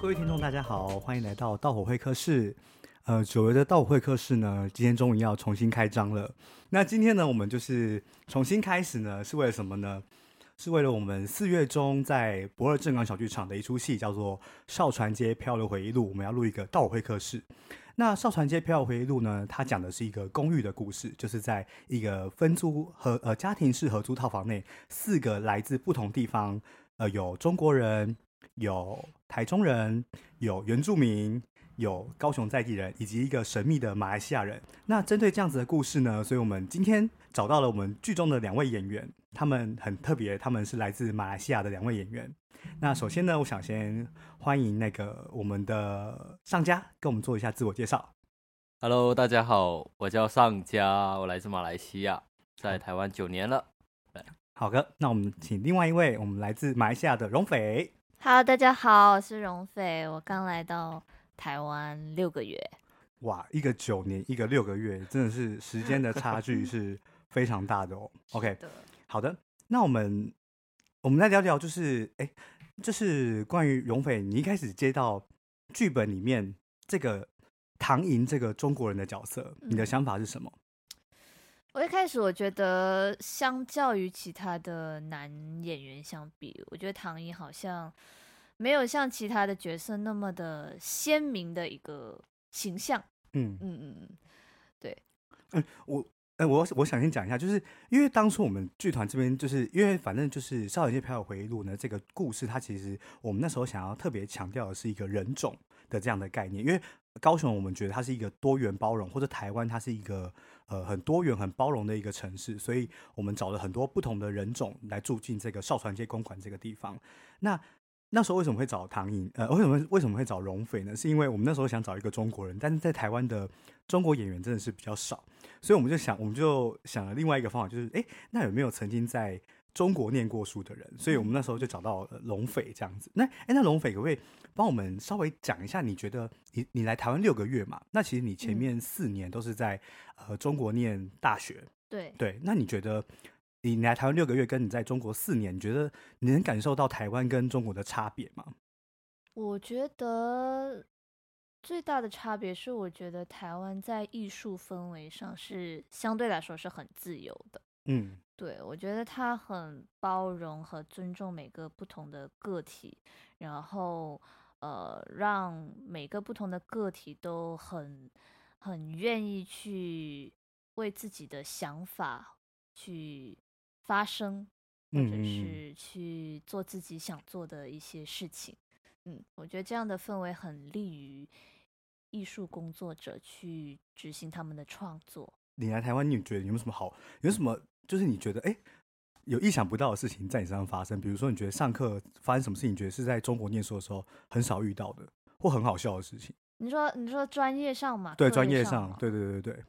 各位听众，大家好，欢迎来到道火会客室。呃，久违的道火会客室呢，今天终于要重新开张了。那今天呢，我们就是重新开始呢，是为了什么呢？是为了我们四月中在驳二正港小剧场的一出戏，叫做《少船街漂流回忆录》，我们要录一个道火会客室。那《少船街漂流回忆录》呢，它讲的是一个公寓的故事，就是在一个分租和呃家庭式合租套房内，四个来自不同地方，呃，有中国人，有台中人，有原住民。有高雄在地人以及一个神秘的马来西亚人。那针对这样子的故事呢，所以我们今天找到了我们剧中的两位演员，他们很特别，他们是来自马来西亚的两位演员。那首先呢，我想先欢迎那个我们的上家，跟我们做一下自我介绍。Hello，大家好，我叫上家，我来自马来西亚，在台湾九年了。好的，那我们请另外一位，我们来自马来西亚的容斐。Hello，大家好，我是荣斐，我刚来到。台湾六个月，哇，一个九年，一个六个月，真的是时间的差距 是非常大的哦。OK，的好的，那我们我们来聊聊，就是哎，就是关于荣斐，你一开始接到剧本里面这个唐寅这个中国人的角色，你的想法是什么？我一开始我觉得，相较于其他的男演员相比，我觉得唐寅好像。没有像其他的角色那么的鲜明的一个形象。嗯嗯嗯嗯，对。嗯，我哎，我我想先讲一下，就是因为当初我们剧团这边，就是因为反正就是《少年街漂流回忆录》呢，这个故事它其实我们那时候想要特别强调的是一个人种的这样的概念，因为高雄我们觉得它是一个多元包容，或者台湾它是一个呃很多元很包容的一个城市，所以我们找了很多不同的人种来住进这个少传街公馆这个地方。那那时候为什么会找唐寅？呃，为什么为什么会找容斐呢？是因为我们那时候想找一个中国人，但是在台湾的中国演员真的是比较少，所以我们就想，我们就想了另外一个方法，就是，哎，那有没有曾经在中国念过书的人？所以我们那时候就找到了容斐这样子。那，哎，那龙斐可不可以帮我们稍微讲一下？你觉得你你来台湾六个月嘛？那其实你前面四年都是在呃中国念大学，对对。那你觉得？你来台湾六个月，跟你在中国四年，你觉得你能感受到台湾跟中国的差别吗？我觉得最大的差别是，我觉得台湾在艺术氛围上是相对来说是很自由的。嗯，对，我觉得他很包容和尊重每个不同的个体，然后呃，让每个不同的个体都很很愿意去为自己的想法去。发声，或者是去做自己想做的一些事情。嗯，嗯，我觉得这样的氛围很利于艺术工作者去执行他们的创作。你来台湾，你觉得有没有什么好？有什么就是你觉得哎，有意想不到的事情在你身上发生？比如说，你觉得上课发生什么事情，你觉得是在中国念书的时候很少遇到的，或很好笑的事情？你说，你说专业上嘛？对，专业上，对对对对对。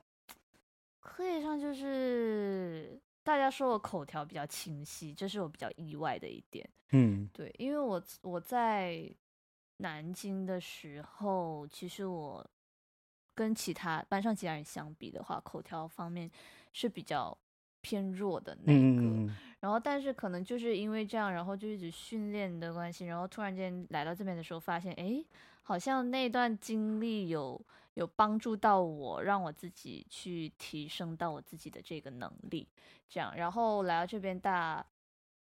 课业上就是。大家说我口条比较清晰，这是我比较意外的一点。嗯，对，因为我我在南京的时候，其实我跟其他班上其他人相比的话，口条方面是比较偏弱的那个。嗯，然后，但是可能就是因为这样，然后就一直训练的关系，然后突然间来到这边的时候，发现，哎，好像那段经历有。有帮助到我，让我自己去提升到我自己的这个能力，这样，然后来到这边大，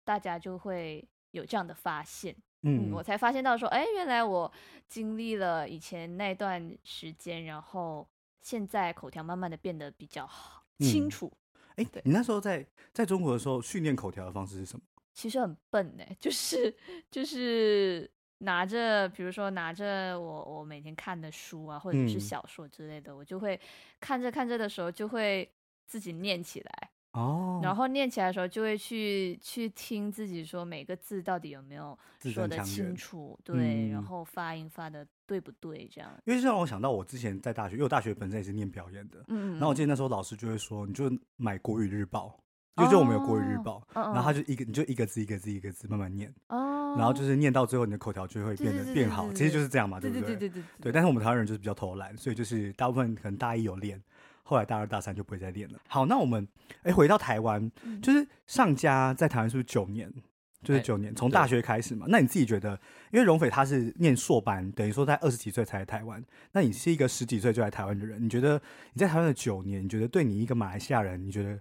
大家就会有这样的发现，嗯，嗯，我才发现到说，哎，原来我经历了以前那段时间，然后现在口条慢慢的变得比较好，嗯、清楚。哎，你那时候在在中国的时候训练口条的方式是什么？其实很笨哎，就是就是。拿着，比如说拿着我我每天看的书啊，或者是小说之类的，嗯、我就会看着看着的时候就会自己念起来哦，然。后念起来的时候就会去去听自己说每个字到底有没有说的清。楚，对，嗯、然后发音发的对不对这样。因为这让我想到我之前在大学，因为我大学本身也是念表演的，嗯，然后我记得那时候老师就会说，你就买国语日报。就就我们有国语日报，然后他就一个你就一个字一个字一个字慢慢念，然后就是念到最后你的口条就会变得变好，其实就是这样嘛，对不对？对对对对。对，但是我们台湾人就是比较偷懒，所以就是大部分可能大一有练，后来大二大三就不会再练了。好，那我们哎回到台湾，就是上家在台湾是不是九年？就是九年，从大学开始嘛。那你自己觉得，因为荣斐他是念硕班，等于说在二十几岁才来台湾。那你是一个十几岁就来台湾的人，你觉得你在台湾的九年，你觉得对你一个马来西亚人，你觉得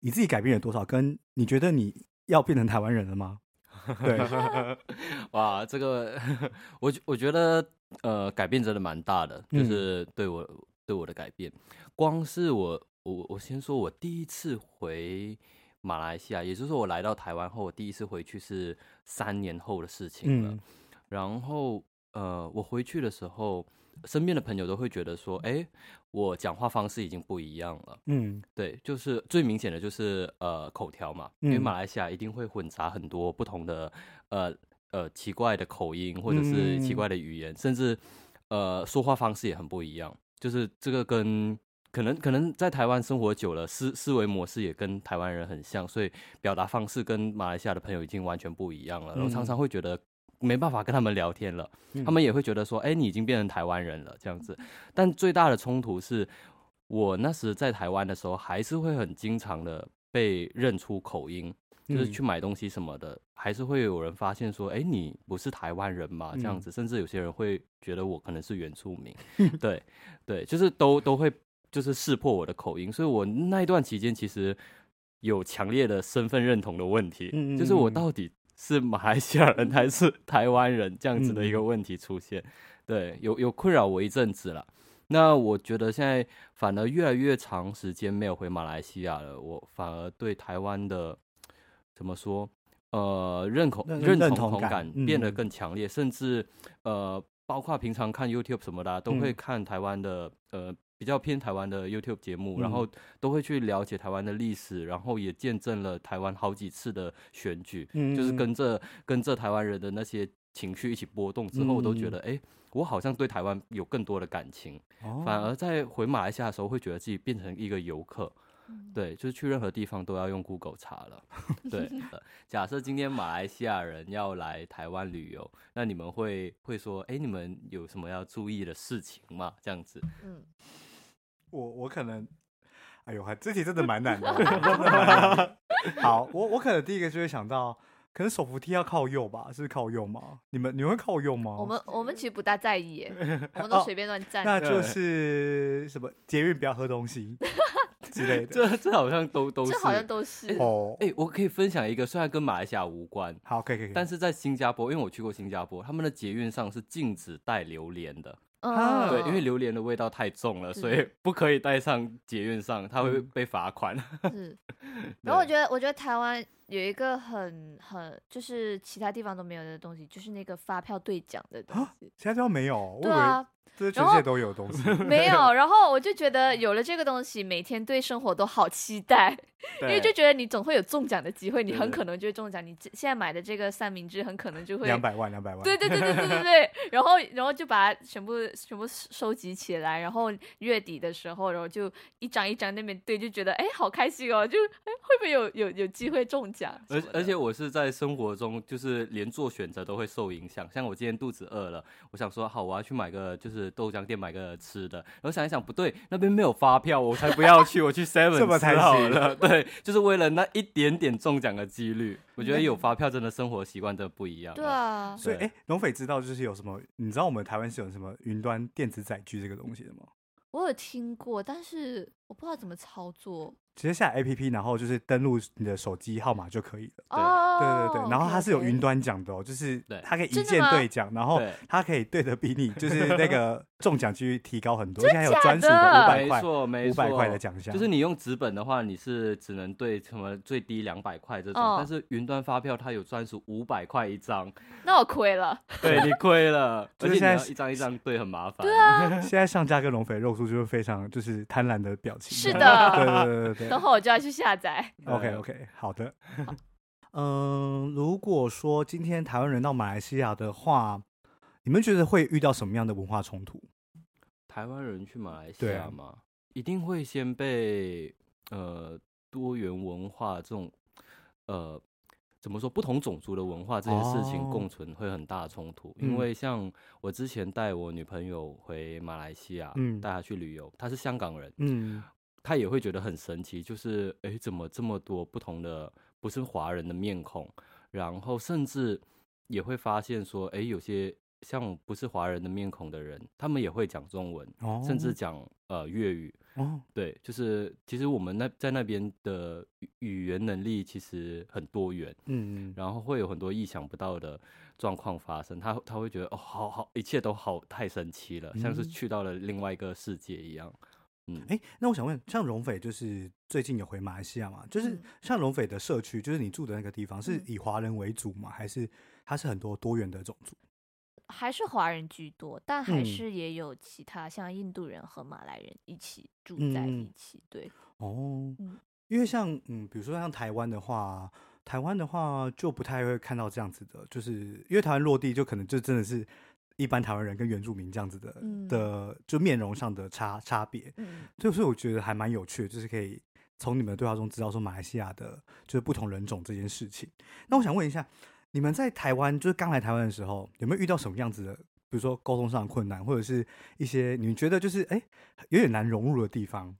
你自己改变了多少？跟你觉得你要变成台湾人了吗？对，哇，这个我我觉得呃，改变真的蛮大的，就是对我、嗯、对我的改变。光是我我我先说，我第一次回。马来西亚，也就是说，我来到台湾后，我第一次回去是三年后的事情了。嗯、然后，呃，我回去的时候，身边的朋友都会觉得说，哎，我讲话方式已经不一样了。嗯，对，就是最明显的就是呃口条嘛，因为马来西亚一定会混杂很多不同的呃呃奇怪的口音或者是奇怪的语言，嗯、甚至呃说话方式也很不一样。就是这个跟可能可能在台湾生活久了，思思维模式也跟台湾人很像，所以表达方式跟马来西亚的朋友已经完全不一样了。然后常常会觉得没办法跟他们聊天了，他们也会觉得说：“哎，你已经变成台湾人了。”这样子。但最大的冲突是，我那时在台湾的时候，还是会很经常的被认出口音，就是去买东西什么的，还是会有人发现说：“哎，你不是台湾人嘛？”这样子，甚至有些人会觉得我可能是原住民。对对，就是都都会。就是识破我的口音，所以我那一段期间其实有强烈的身份认同的问题，嗯嗯嗯，就是我到底是马来西亚人还是台湾人这样子的一个问题出现，对，有有困扰我一阵子了。那我觉得现在反而越来越长时间没有回马来西亚了，我反而对台湾的怎么说，呃，认同认同感变得更强烈，甚至呃，包括平常看 YouTube 什么的，都会看台湾的呃。比较偏台湾的 YouTube 节目，然后都会去了解台湾的历史，然后也见证了台湾好几次的选举，嗯、就是跟着跟着台湾人的那些情绪一起波动之后，我都觉得，哎、嗯，我好像对台湾有更多的感情。哦、反而在回马来西亚的时候，会觉得自己变成一个游客，嗯、对，就是去任何地方都要用 Google 查了。对，假设今天马来西亚人要来台湾旅游，那你们会会说，哎，你们有什么要注意的事情吗？这样子，嗯。我我可能，哎呦，还这题真的蛮难的。难的好，我我可能第一个就会想到，可能手扶梯要靠右吧？是靠右吗？你们你们会靠右吗？我们我们其实不大在意耶，我们都随便乱站。那就是什么捷运不要喝东西之类的。这这好像都都是，这好像都是哦。哎，我可以分享一个，虽然跟马来西亚无关，好，可以可以。但是在新加坡，因为我去过新加坡，他们的捷运上是禁止带榴莲的。啊，对，因为榴莲的味道太重了，所以不可以带上捷运上，它会被罚款。是，然后我觉得，我觉得台湾有一个很很就是其他地方都没有的东西，就是那个发票兑奖的东西，其他地方没有。对啊。这全世界都有东西 没有。然后我就觉得有了这个东西，每天对生活都好期待，因为就觉得你总会有中奖的机会，你很可能就会中奖。你现在买的这个三明治很可能就会两百万，两百万。对对对对对对对。然后然后就把它全部全部收集起来，然后月底的时候，然后就一张一张那边对，就觉得哎好开心哦，就哎会不会有有有机会中奖？而而且我是在生活中就是连做选择都会受影响，像我今天肚子饿了，我想说好我要去买个就是。豆浆店买个吃的，然后想一想不对，那边没有发票，我才不要去，我去 Seven 这么才好了。对，就是为了那一点点中奖的几率，我觉得有发票真的生活习惯真的不一样。对啊，所以哎，龙斐知道就是有什么？你知道我们台湾是有什么云端电子载具这个东西的吗？我有听过，但是我不知道怎么操作。直接下 APP，然后就是登录你的手机号码就可以了。哦，对对对，然后它是有云端奖的哦，就是它可以一键兑奖，然后它可以兑的比你就是那个 中奖几率提高很多。现在有专属的五百块，没错没错，五百块的奖项。就是你用纸本的话，你是只能兑什么最低两百块这种，但是云端发票它有专属五百块一张。那我亏了。对，你亏了，而且现在一张一张兑很麻烦。对啊，现在上架跟龙肥肉酥就是非常就是贪婪的表情。是的，对对对对。等会我就要去下载。OK OK，好的。嗯，如果说今天台湾人到马来西亚的话，你们觉得会遇到什么样的文化冲突？台湾人去马来西亚吗？啊、一定会先被呃多元文化这种呃怎么说不同种族的文化这件事情共存会很大冲突。哦、因为像我之前带我女朋友回马来西亚，嗯，带她去旅游，她是香港人，嗯。她也会觉得很神奇，就是哎、欸，怎么这么多不同的不是华人的面孔，然后甚至也会发现说，哎、欸，有些。像不是华人的面孔的人，他们也会讲中文，哦、甚至讲呃粤语。哦，对，就是其实我们那在那边的语言能力其实很多元，嗯，然后会有很多意想不到的状况发生。他他会觉得哦，好好，一切都好太神奇了，嗯、像是去到了另外一个世界一样。嗯，哎，那我想问，像龙斐就是最近有回马来西亚嘛？就是像龙斐的社区，就是你住的那个地方，是以华人为主吗？还是它是很多多元的种族？还是华人居多，但还是也有其他像印度人和马来人一起住在一起。嗯、对，哦，嗯、因为像嗯，比如说像台湾的话，台湾的话就不太会看到这样子的，就是因为台湾落地就可能就真的是一般台湾人跟原住民这样子的、嗯、的就面容上的差差别。嗯，所以我觉得还蛮有趣的，就是可以从你们的对话中知道说马来西亚的就是不同人种这件事情。那我想问一下。你们在台湾，就是刚来台湾的时候，有没有遇到什么样子的，比如说沟通上的困难，或者是一些你们觉得就是哎、欸、有点难融入的地方，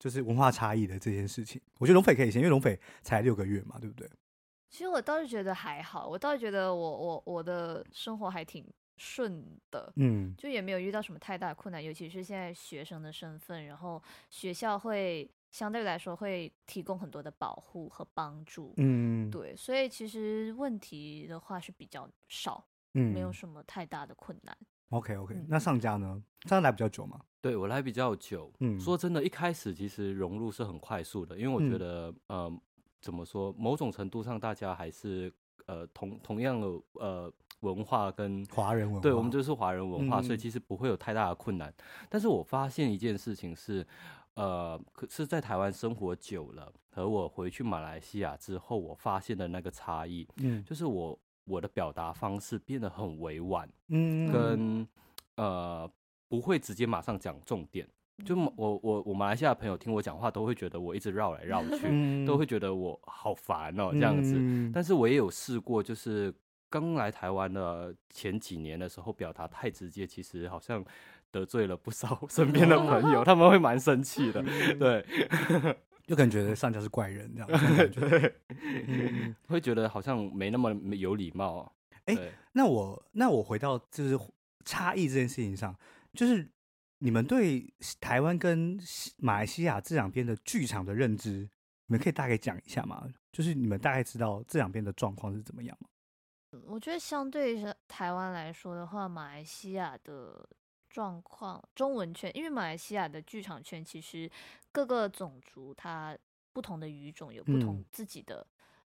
就是文化差异的这件事情？我觉得龙斐可以先，因为龙斐才六个月嘛，对不对？其实我倒是觉得还好，我倒是觉得我我我的生活还挺顺的，嗯，就也没有遇到什么太大的困难，尤其是现在学生的身份，然后学校会。相对来说会提供很多的保护和帮助，嗯，对，所以其实问题的话是比较少，嗯，没有什么太大的困难。OK OK，嗯，那上家呢？上家来比较久吗？对，我来比较久，嗯，说真的，一开始其实融入是很快速的，因为我觉得，嗯，呃，怎么说，某种程度上大家还是呃同同样的呃文化跟华人文化，对，我们就是华人文化，嗯，所以其实不会有太大的困难。但是我发现一件事情是。呃，可是在台湾生活久了，和我回去马来西亚之后，我发现的那个差异，嗯，就是我我的表达方式变得很委婉，嗯，跟呃不会直接马上讲重点，就我我我马来西亚朋友听我讲话都会觉得我一直绕来绕去，嗯，都会觉得我好烦哦这样子，嗯，但是我也有试过，就是刚来台湾的前几年的时候，表达太直接，其实好像。得罪了不少 身边的朋友，他们会蛮生气的，对，就感觉上家是怪人这样子，对，嗯、会觉得好像没那么有礼貌。哎、欸，那我那我回到就是差异这件事情上，就是你们对台湾跟马来西亚这两边的剧场的认知，你们可以大概讲一下吗？就是你们大概知道这两边的状况是怎么样吗？我觉得相对于台湾来说的话，马来西亚的。状况中文圈，因为马来西亚的剧场圈其实各个种族它不同的语种有不同自己的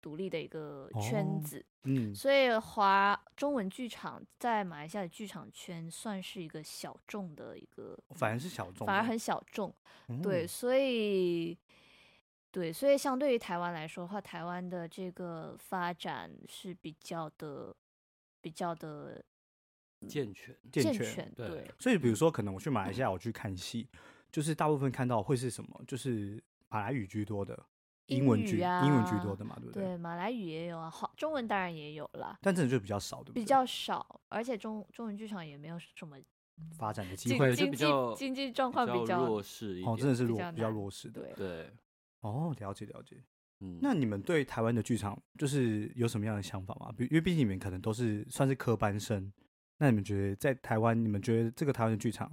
独立的一个圈子，嗯，哦、嗯，所以华中文剧场在马来西亚的剧场圈算是一个小众的一个，反而是小众，反而很小众，嗯、对，所以对，所以相对于台湾来说的话，台湾的这个发展是比较的比较的。健全，健全，对。所以，比如说，可能我去马来西亚，我去看戏，嗯、就是大部分看到会是什么？就是马来语居多的，英文剧，英、啊、英文居多的嘛，对不对？对，马来语也有啊，好中文当然也有啦，但真的就比较少，对不对？比较少，而且中中文剧场也没有什么发展的机会，经济经济状况比较弱势一点，哦，真的是弱，比较弱势的，对对。哦，了解了解。嗯，那你们对台湾的剧场就是有什么样的想法吗？比因为毕竟你们可能都是算是科班生。那你们觉得在台湾，你们觉得这个台湾的剧场，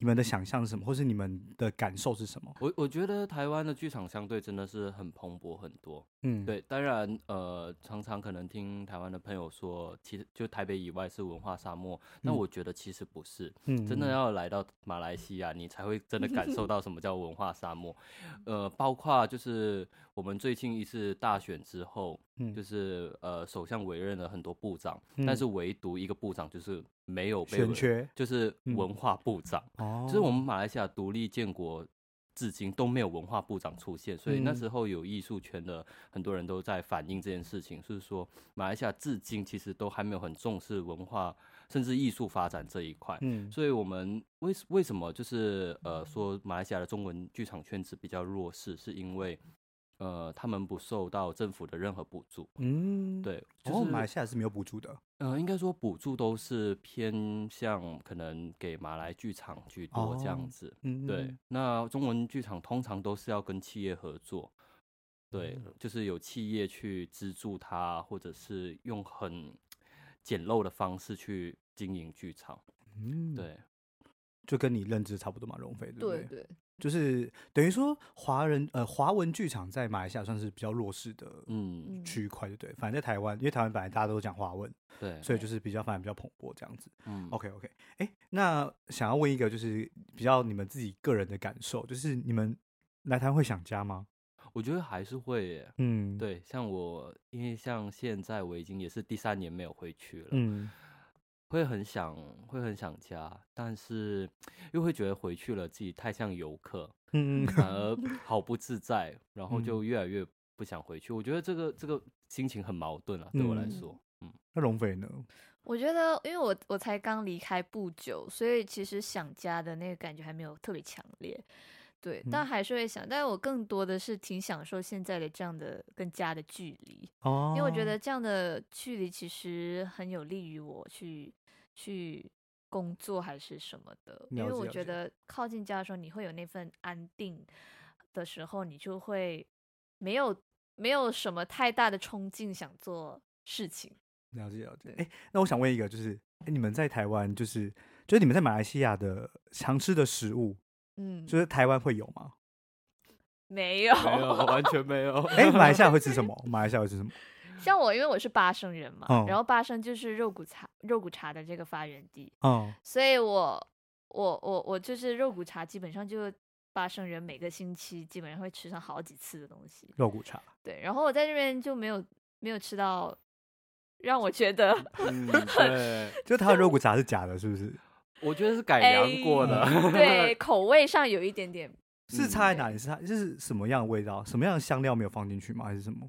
你们的想象是什么，或是你们的感受是什么？我我觉得台湾的剧场相对真的是很蓬勃很多，嗯，对。当然，呃，常常可能听台湾的朋友说，其实就台北以外是文化沙漠，那、嗯、我觉得其实不是，嗯，真的要来到马来西亚，你才会真的感受到什么叫文化沙漠。呃，包括就是我们最近一次大选之后。就是呃，首相委任了很多部长，嗯、但是唯独一个部长就是没有被选缺，就是文化部长。哦、嗯，就是我们马来西亚独立建国至今都没有文化部长出现，所以那时候有艺术圈的很多人都在反映这件事情，就是说马来西亚至今其实都还没有很重视文化甚至艺术发展这一块。嗯，所以我们为为什么就是呃说马来西亚的中文剧场圈子比较弱势，是因为。呃，他们不受到政府的任何补助。嗯，对，就是、哦、马来西亚是没有补助的。呃，应该说补助都是偏向可能给马来剧场居多这样子。嗯、哦，对。那中文剧场通常都是要跟企业合作，对，嗯、就是有企业去资助他，或者是用很简陋的方式去经营剧场。嗯，对，就跟你认知差不多嘛，龙飞对不对？对对。就是等于说，华人呃华文剧场在马来西亚算是比较弱势的嗯区块，对对？反正在台湾，因为台湾本来大家都讲华文，对，所以就是比较反而比较蓬勃这样子。嗯，OK OK，哎、欸，那想要问一个就是比较你们自己个人的感受，就是你们来台湾会想家吗？我觉得还是会耶，嗯，对，像我，因为像现在我已经也是第三年没有回去了，嗯。会很想，会很想家，但是又会觉得回去了自己太像游客，嗯，反而好不自在，然后就越来越不想回去。我觉得这个这个心情很矛盾啊，对我来说，嗯。那龙飞呢？我觉得，因为我我才刚离开不久，所以其实想家的那个感觉还没有特别强烈。对，但还是会想，但是我更多的是挺享受现在的这样的跟家的距离，哦，因为我觉得这样的距离其实很有利于我去去工作还是什么的，因为我觉得靠近家的时候，你会有那份安定的时候，你就会没有没有什么太大的冲劲想做事情。了解了解，哎，那我想问一个，就是哎，你们在台湾，就是就是你们在马来西亚的常吃的食物。嗯，就是台湾会有吗？没有，没有，完全没有。哎、欸，马来西亚会吃什 么？马来西亚会吃什么？像我，因为我是巴生人嘛，嗯、然后巴生就是肉骨茶，肉骨茶的这个发源地。嗯，所以我，我，我，我就是肉骨茶，基本上就巴生人每个星期基本上会吃上好几次的东西。肉骨茶，对。然后我在这边就没有没有吃到让我觉得，嗯，对，就他的肉骨茶是假的，是不是？我觉得是改良过的，欸、对，口味上有一点点是差在哪里？是它就是什么样的味道？什么样的香料没有放进去吗？还是什么？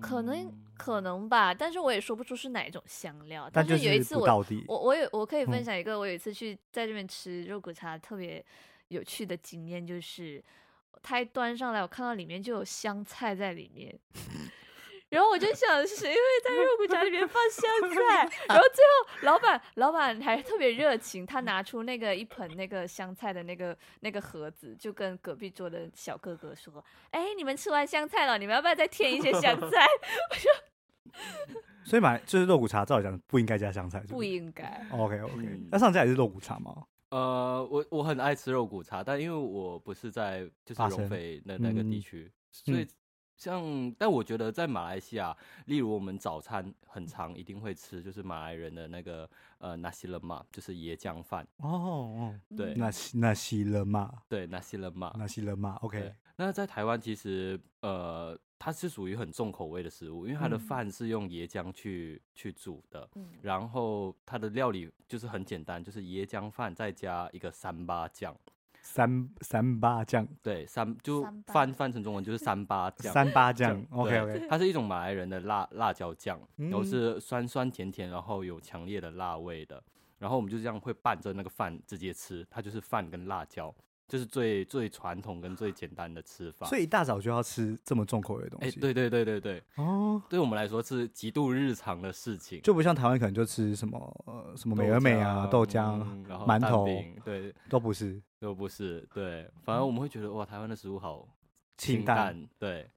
可能可能吧，但是我也说不出是哪一种香料。但是有一次我我我有我可以分享一个，我有一次去在这边吃肉骨茶特别有趣的经验，就是他一端上来，我看到里面就有香菜在里面。然后我就想，谁会在肉骨茶里面放香菜？然后最后老板老板还特别热情，他拿出那个一盆那个香菜的那个那个盒子，就跟隔壁桌的小哥哥说：“哎，你们吃完香菜了，你们要不要再添一些香菜？” 我说：“所以买就是肉骨茶，照理讲不应该加香菜，是不是？不应该。OK OK，那上次也是肉骨茶吗？呃，我我很爱吃肉骨茶，但因为我不是在就是龙肥那那个地区，嗯、所以。像，但我觉得在马来西亚，例如我们早餐很常一定会吃，就是马来人的那个呃 nasi lemak，就是椰浆饭。哦哦，对，nasi nasi lemak，对 nasi lemak，nasi lemak，OK。那在台湾其实呃，它是属于很重口味的食物，因为它的饭是用椰浆去去煮的，嗯、然后它的料理就是很简单，就是椰浆饭再加一个三八酱。三三八酱，对，三就翻翻成中文就是三八酱。三八酱，OK OK，它是一种马来人的辣辣椒酱，然后是酸酸甜甜，然后有强烈的辣味的。然后我们就这样会拌着那个饭直接吃，它就是饭跟辣椒，就是最最传统跟最简单的吃法。所以一大早就要吃这么重口味的东西？哎，对对对对对，哦，对我们来说是极度日常的事情，就不像台湾可能就吃什么呃什么美而美啊、豆浆、然后馒头，对，都不是。都不是对，反而我们会觉得哇，台湾的食物好清淡，清淡对。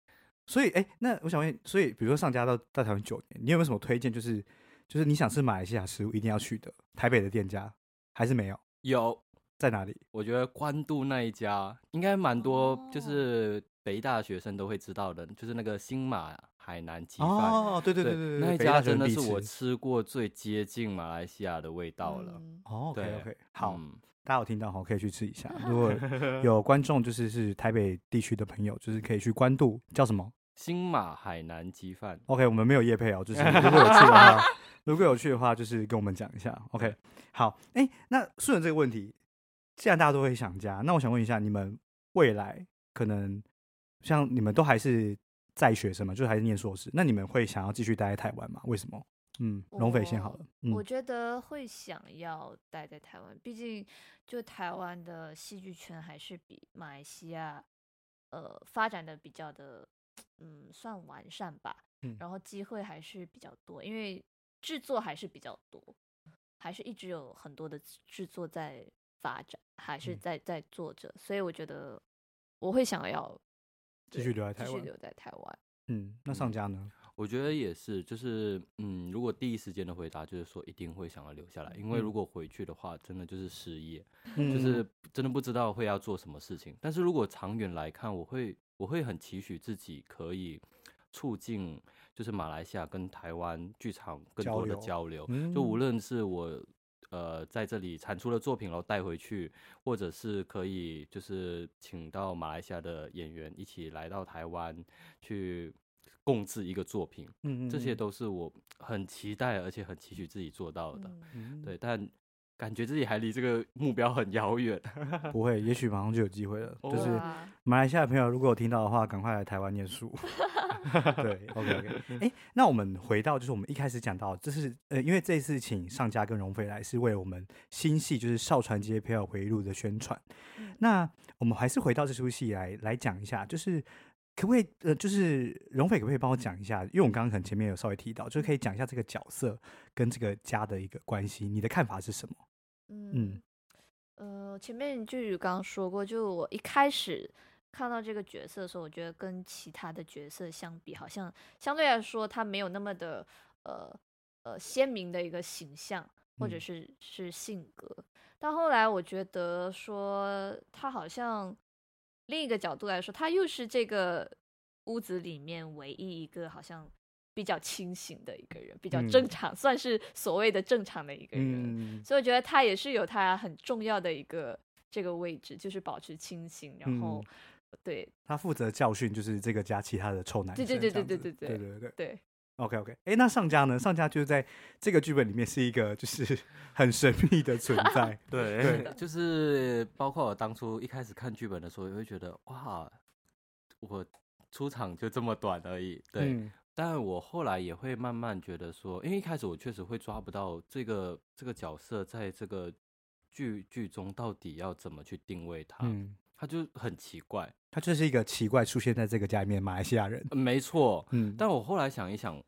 所以哎、欸，那我想问，所以比如说上家到到台湾九年，你有没有什么推荐？就是就是你想吃马来西亚食物一定要去的台北的店家，还是没有？有在哪里？我觉得关渡那一家应该蛮多，就是北大学生都会知道的，就是那个新马海南鸡饭。哦，对对对对对，那一家真的是我吃过最接近马来西亚的味道了。嗯、哦，OK OK，好。嗯大家有听到哈，可以去吃一下。如果有观众就是是台北地区的朋友，就是可以去关渡，叫什么？新马海南鸡饭。OK，我们没有叶配哦，就是如果有去的话，如果有去的话，就是跟我们讲一下。OK，好，哎、欸，那顺着这个问题，既然大家都会想家，那我想问一下，你们未来可能像你们都还是在学生嘛，就是还是念硕士，那你们会想要继续待在台湾吗？为什么？嗯，龙飞先好了。嗯、我觉得会想要待在台湾，毕竟就台湾的戏剧圈还是比马来西亚呃发展的比较的嗯算完善吧，嗯，然后机会还是比较多，因为制作还是比较多，还是一直有很多的制作在发展，还是在在做着，嗯，所以我觉得我会想要继续留在台湾，继续留在台湾。嗯，那上家呢？我觉得也是，就是嗯，如果第一时间的回答就是说一定会想要留下来，因为如果回去的话，真的就是失业，嗯、就是真的不知道会要做什么事情。但是如果长远来看，我会我会很期许自己可以促进，就是马来西亚跟台湾剧场更多的交流，交流就无论是我呃在这里产出的作品，然后带回去，或者是可以就是请到马来西亚的演员一起来到台湾去。共制一个作品，嗯，这些都是我很期待而且很期许自己做到的，嗯，对，但感觉自己还离这个目标很遥远。不会，也许马上就有机会了。就是马来西亚的朋友，如果有听到的话，赶快来台湾念书。对，OK OK。哎、欸，那我们回到就是我们一开始讲到，这是呃，因为这次请上家跟荣飞来，是为了我们新戏就是《少传街飘摇回忆录》的宣传。那我们还是回到这出戏来来讲一下，就是。可不可以呃，就是荣斐可不可以帮我讲一下？因为我刚刚可能前面有稍微提到，就是可以讲一下这个角色跟这个家的一个关系，你的看法是什么？嗯，呃，前面就有刚刚说过，就我一开始看到这个角色的时候，我觉得跟其他的角色相比，好像相对来说他没有那么的呃呃鲜明的一个形象，或者是是性格。嗯。但后来我觉得说他好像。另一个角度来说，他又是这个屋子里面唯一一个好像比较清醒的一个人，比较正常，嗯、算是所谓的正常的一个人。嗯、所以我觉得他也是有他很重要的一个这个位置，就是保持清醒。然后，嗯、对，他负责教训，就是这个家其他的臭男生。对对对对对对对对对对。对 OK OK，哎，那上家呢？上家就是在这个剧本里面是一个就是 很神秘的存在。对对，就是包括我当初一开始看剧本的时候，也会觉得哇，我出场就这么短而已。对，嗯、但我后来也会慢慢觉得说，因为一开始我确实会抓不到这个这个角色在这个剧剧中到底要怎么去定位他。嗯他就很奇怪，他就是一个奇怪出现在这个家里面的马来西亚人。没错，嗯，但我后来想一想，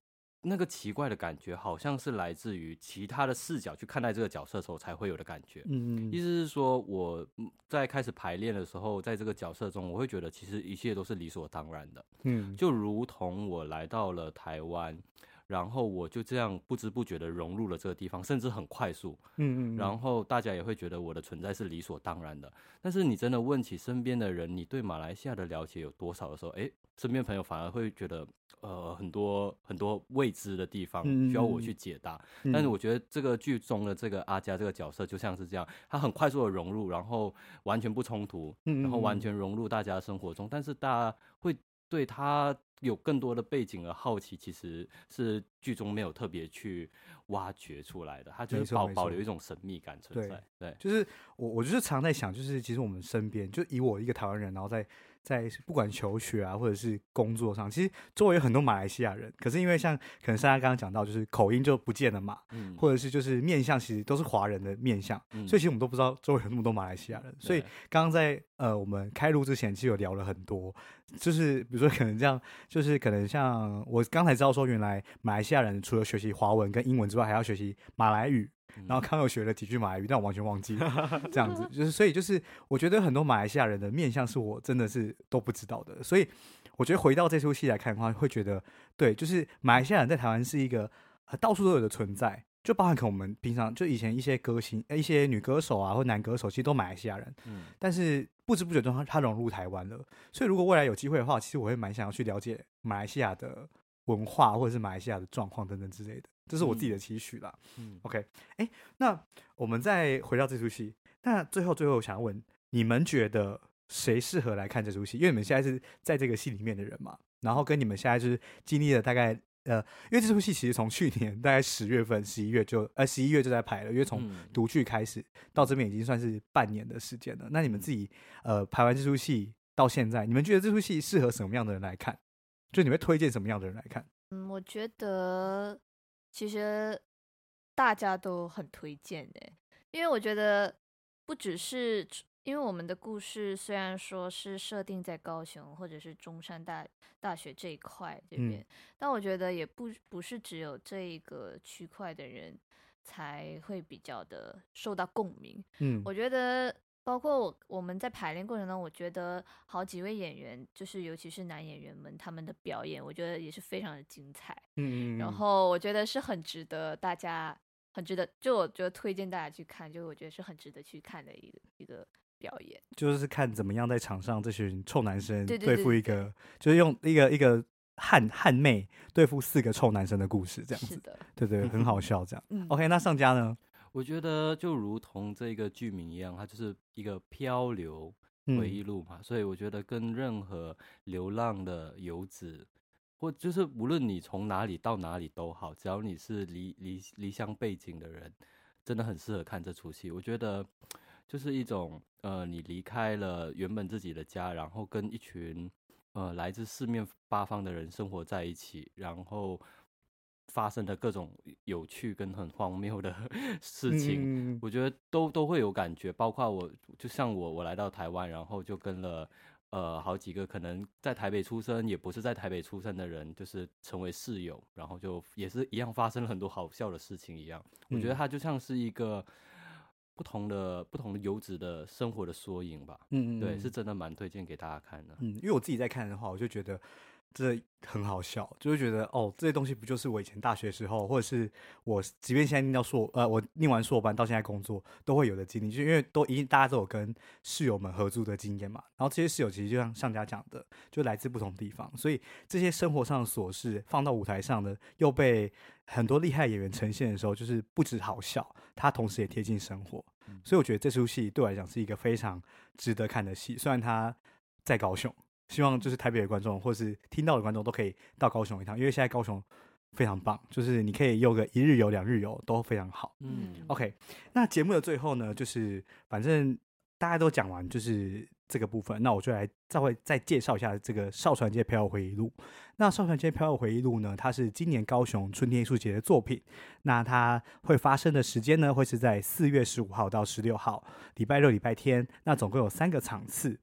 那个奇怪的感觉好像是来自于其他的视角去看待这个角色的时候才会有的感觉。嗯，意思是说我在开始排练的时候，在这个角色中，我会觉得其实一切都是理所当然的。嗯，就如同我来到了台湾。然后我就这样不知不觉的融入了这个地方，甚至很快速。嗯，嗯嗯。然后大家也会觉得我的存在是理所当然的。但是你真的问起身边的人，你对马来西亚的了解有多少的时候，哎，身边朋友反而会觉得，呃，很多很多未知的地方需要我去解答。嗯嗯。但是我觉得这个剧中的这个阿佳这个角色就像是这样，他很快速的融入，然后完全不冲突，然后完全融入大家的生活中。但是大家会对他。有更多的背景而好奇，其实是剧中没有特别去挖掘出来的，它就是保保留一种神秘感存在。对，对就是我，我就是常在想，就是其实我们身边，就以我一个台湾人，然后在。在不管求学啊，或者是工作上，其实周围有很多马来西亚人。可是因为像可能大家刚刚讲到，就是口音就不见了嘛，嗯，或者是就是面相，其实都是华人的面相，嗯，所以其实我们都不知道周围有那么多马来西亚人。所以刚刚在呃我们开录之前，其实有聊了很多，就是比如说可能这样，就是可能像我刚才知道说，原来马来西亚人除了学习华文跟英文之外，还要学习马来语。然后刚又学了几句马来语，但我完全忘记了，这样子。就是，所以就是我觉得很多马来西亚人的面相是我真的是都不知道的，所以我觉得回到这出戏来看的话，会觉得对，就是马来西亚人在台湾是一个到处都有的存在，就包含可能我们平常就以前一些歌星、一些女歌手啊或男歌手，其实都马来西亚人，嗯，但是不知不觉中他他融入台湾了，所以如果未来有机会的话，其实我会蛮想要去了解马来西亚的文化或者是马来西亚的状况等等之类的。这是我自己的期许啦。嗯，OK，哎，那我们再回到这出戏。那最后，最后，我想要问你们，觉得谁适合来看这出戏？因为你们现在是在这个戏里面的人嘛。然后跟你们现在就是经历了大概呃，因为这出戏其实从去年大概十月份、十一月就呃十一月就在拍了，因为从独剧开始到这边已经算是半年的时间了。那你们自己呃拍完这出戏到现在，你们觉得这出戏适合什么样的人来看？就你会推荐什么样的人来看？嗯，我觉得。其实大家都很推荐的，因为我觉得不只是因为我们的故事虽然说是设定在高雄或者是中山大大学这一块这边，嗯、但我觉得也不不是只有这一个区块的人才会比较的受到共鸣。嗯，我觉得。包括我我们在排练过程中，我觉得好几位演员，就是尤其是男演员们，他们的表演，我觉得也是非常的精彩。嗯，嗯，嗯，然后我觉得是很值得大家，很值得，就我觉得推荐大家去看，就我觉得是很值得去看的一个一个表演。就是看怎么样在场上这群臭男生对付一个，对对对对，就是用一个一个汉汉妹对付四个臭男生的故事，这样子。是的，对对，很好笑这样。嗯，OK，那上家呢？我觉得就如同这个剧名一样，它就是一个漂流回忆录嘛，嗯、所以我觉得跟任何流浪的游子，或就是无论你从哪里到哪里都好，只要你是离离离乡背景的人，真的很适合看这出戏。我觉得就是一种呃，你离开了原本自己的家，然后跟一群呃来自四面八方的人生活在一起，然后。发生的各种有趣跟很荒谬的 事情，嗯、我觉得都都会有感觉。包括我，就像我，我来到台湾，然后就跟了呃好几个可能在台北出生，也不是在台北出生的人，就是成为室友，然后就也是一样发生了很多好笑的事情一样。我觉得它就像是一个不同的不同的游子的生活的缩影吧。嗯，对，是真的蛮推荐给大家看的。嗯，因为我自己在看的话，我就觉得。这很好笑，就会觉得哦，这些东西不就是我以前大学时候，或者是我即便现在念到硕，呃，我念完硕班到现在工作都会有的经历，就因为都一定大家都有跟室友们合租的经验嘛。然后这些室友其实就像上家讲的，就来自不同地方，所以这些生活上的琐事放到舞台上的，又被很多厉害演员呈现的时候，就是不止好笑，它同时也贴近生活。所以我觉得这出戏对我来讲是一个非常值得看的戏，虽然它在高雄。希望就是台北的观众，或是听到的观众都可以到高雄一趟，因为现在高雄非常棒，就是你可以有个一日游、两日游都非常好。嗯，OK。那节目的最后呢，就是反正大家都讲完，就是这个部分，那我就来再会再介绍一下这个《少船街漂流回忆录》。那《少船街漂流回忆录》呢，它是今年高雄春天艺术节的作品。那它会发生的时间呢，会是在四月十五号到十六号，礼拜六、礼拜天。那总共有三个场次。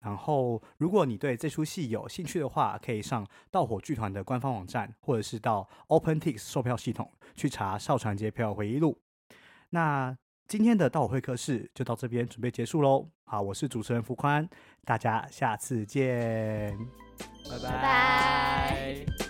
然后，如果你对这出戏有兴趣的话，可以上盗火剧团的官方网站，或者是到 OpenTix 售票系统去查《少传街票回忆录》。那今天的盗火会客室就到这边准备结束喽。好，我是主持人福宽，大家下次见，拜拜。